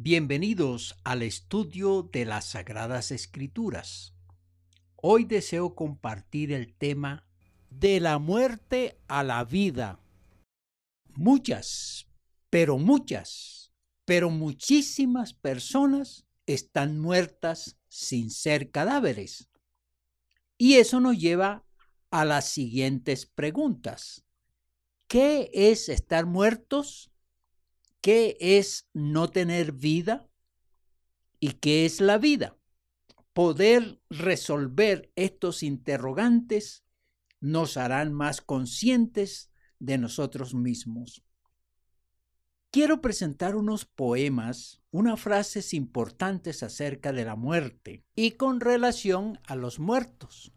Bienvenidos al estudio de las Sagradas Escrituras. Hoy deseo compartir el tema de la muerte a la vida. Muchas, pero muchas, pero muchísimas personas están muertas sin ser cadáveres. Y eso nos lleva a las siguientes preguntas. ¿Qué es estar muertos? ¿Qué es no tener vida? ¿Y qué es la vida? Poder resolver estos interrogantes nos harán más conscientes de nosotros mismos. Quiero presentar unos poemas, unas frases importantes acerca de la muerte y con relación a los muertos.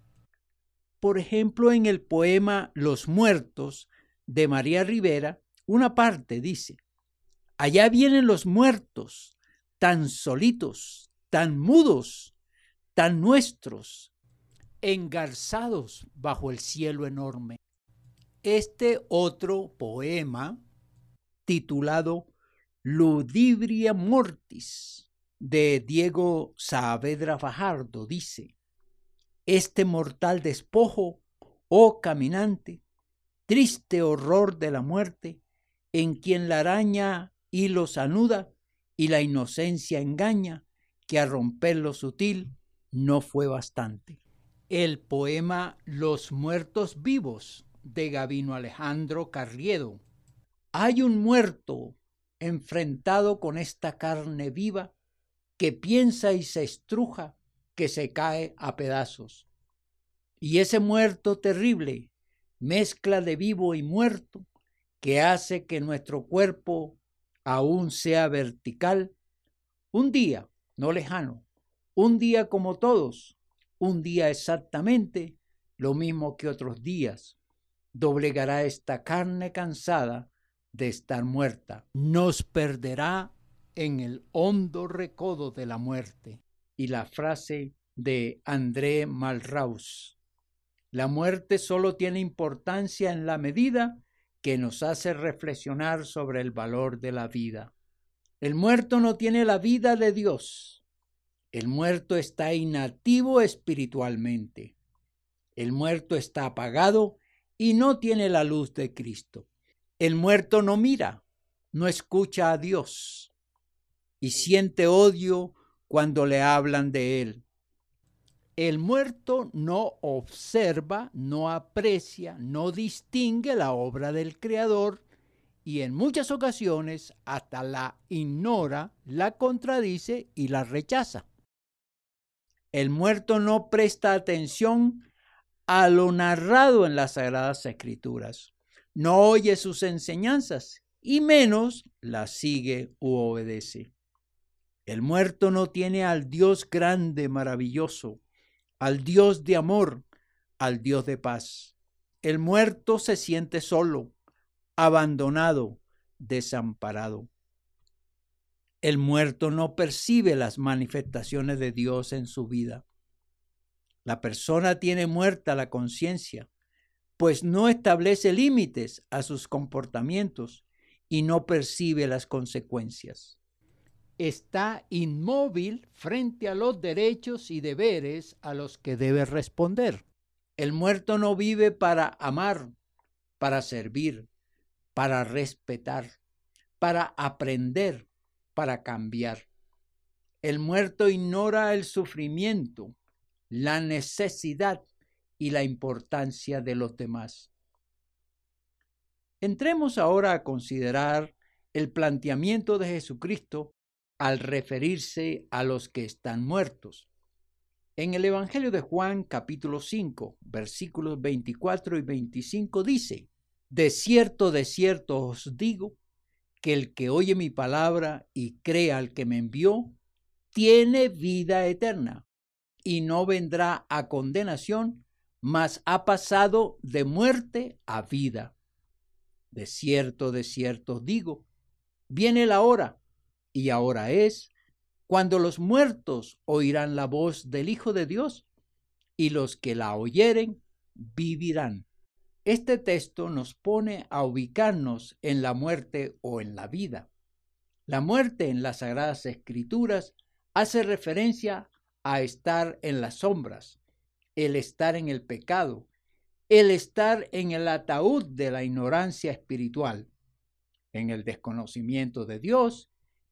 Por ejemplo, en el poema Los muertos de María Rivera, una parte dice, Allá vienen los muertos, tan solitos, tan mudos, tan nuestros, engarzados bajo el cielo enorme. Este otro poema, titulado Ludibria Mortis, de Diego Saavedra Fajardo, dice, Este mortal despojo, oh caminante, triste horror de la muerte, en quien la araña y los anuda y la inocencia engaña, que a romper lo sutil no fue bastante. El poema Los muertos vivos de Gavino Alejandro Carriedo. Hay un muerto enfrentado con esta carne viva que piensa y se estruja, que se cae a pedazos. Y ese muerto terrible, mezcla de vivo y muerto, que hace que nuestro cuerpo aún sea vertical, un día, no lejano, un día como todos, un día exactamente lo mismo que otros días, doblegará esta carne cansada de estar muerta, nos perderá en el hondo recodo de la muerte. Y la frase de André Malraux, la muerte solo tiene importancia en la medida que nos hace reflexionar sobre el valor de la vida. El muerto no tiene la vida de Dios. El muerto está inactivo espiritualmente. El muerto está apagado y no tiene la luz de Cristo. El muerto no mira, no escucha a Dios y siente odio cuando le hablan de Él. El muerto no observa, no aprecia, no distingue la obra del Creador y en muchas ocasiones hasta la ignora, la contradice y la rechaza. El muerto no presta atención a lo narrado en las Sagradas Escrituras, no oye sus enseñanzas y menos las sigue u obedece. El muerto no tiene al Dios grande, maravilloso, al Dios de amor, al Dios de paz. El muerto se siente solo, abandonado, desamparado. El muerto no percibe las manifestaciones de Dios en su vida. La persona tiene muerta la conciencia, pues no establece límites a sus comportamientos y no percibe las consecuencias está inmóvil frente a los derechos y deberes a los que debe responder. El muerto no vive para amar, para servir, para respetar, para aprender, para cambiar. El muerto ignora el sufrimiento, la necesidad y la importancia de los demás. Entremos ahora a considerar el planteamiento de Jesucristo al referirse a los que están muertos. En el Evangelio de Juan capítulo 5 versículos 24 y 25 dice, De cierto, de cierto os digo, que el que oye mi palabra y crea al que me envió, tiene vida eterna, y no vendrá a condenación, mas ha pasado de muerte a vida. De cierto, de cierto digo, viene la hora y ahora es cuando los muertos oirán la voz del Hijo de Dios y los que la oyeren vivirán. Este texto nos pone a ubicarnos en la muerte o en la vida. La muerte en las Sagradas Escrituras hace referencia a estar en las sombras, el estar en el pecado, el estar en el ataúd de la ignorancia espiritual, en el desconocimiento de Dios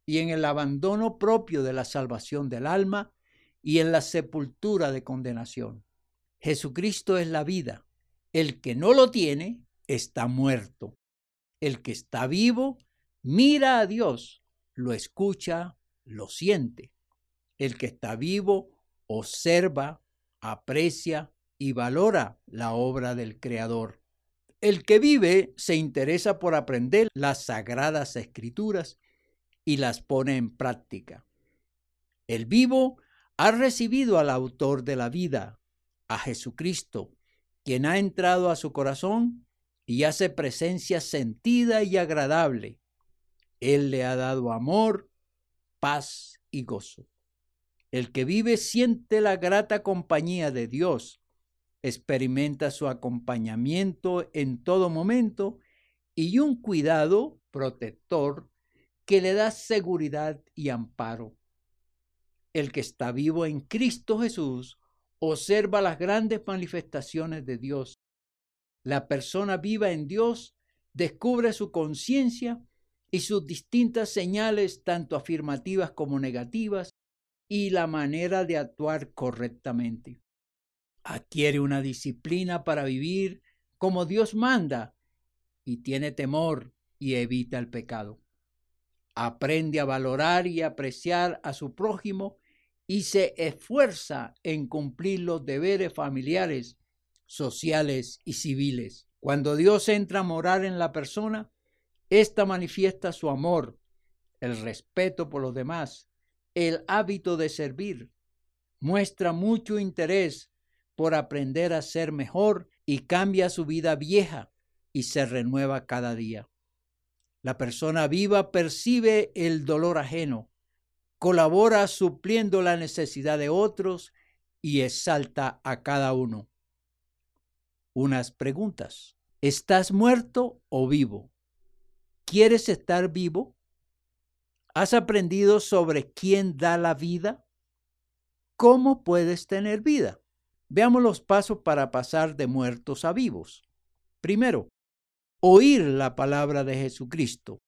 y en el abandono propio de la salvación del alma y en la sepultura de condenación. Jesucristo es la vida. El que no lo tiene está muerto. El que está vivo mira a Dios, lo escucha, lo siente. El que está vivo observa, aprecia y valora la obra del Creador. El que vive se interesa por aprender las sagradas escrituras y las pone en práctica. El vivo ha recibido al autor de la vida, a Jesucristo, quien ha entrado a su corazón y hace presencia sentida y agradable. Él le ha dado amor, paz y gozo. El que vive siente la grata compañía de Dios, experimenta su acompañamiento en todo momento y un cuidado protector que le da seguridad y amparo. El que está vivo en Cristo Jesús observa las grandes manifestaciones de Dios. La persona viva en Dios descubre su conciencia y sus distintas señales, tanto afirmativas como negativas, y la manera de actuar correctamente. Adquiere una disciplina para vivir como Dios manda y tiene temor y evita el pecado. Aprende a valorar y apreciar a su prójimo y se esfuerza en cumplir los deberes familiares, sociales y civiles. Cuando Dios entra a morar en la persona, ésta manifiesta su amor, el respeto por los demás, el hábito de servir. Muestra mucho interés por aprender a ser mejor y cambia su vida vieja y se renueva cada día. La persona viva percibe el dolor ajeno, colabora supliendo la necesidad de otros y exalta a cada uno. Unas preguntas. ¿Estás muerto o vivo? ¿Quieres estar vivo? ¿Has aprendido sobre quién da la vida? ¿Cómo puedes tener vida? Veamos los pasos para pasar de muertos a vivos. Primero, oír la palabra de Jesucristo.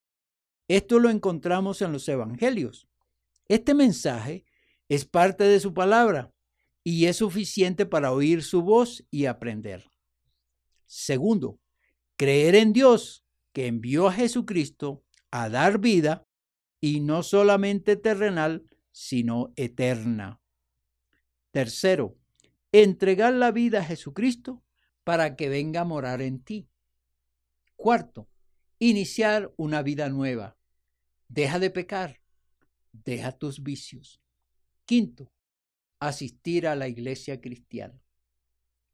Esto lo encontramos en los Evangelios. Este mensaje es parte de su palabra y es suficiente para oír su voz y aprender. Segundo, creer en Dios que envió a Jesucristo a dar vida y no solamente terrenal, sino eterna. Tercero, entregar la vida a Jesucristo para que venga a morar en ti. Cuarto, iniciar una vida nueva. Deja de pecar, deja tus vicios. Quinto, asistir a la iglesia cristiana.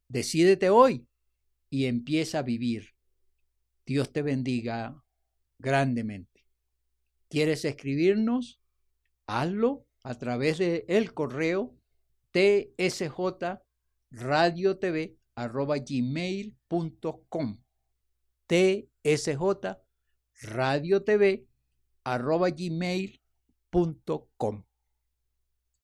Decídete hoy y empieza a vivir. Dios te bendiga grandemente. ¿Quieres escribirnos? Hazlo a través de el correo tsjradiotv.gmail.com tsjradiotv.gmail.com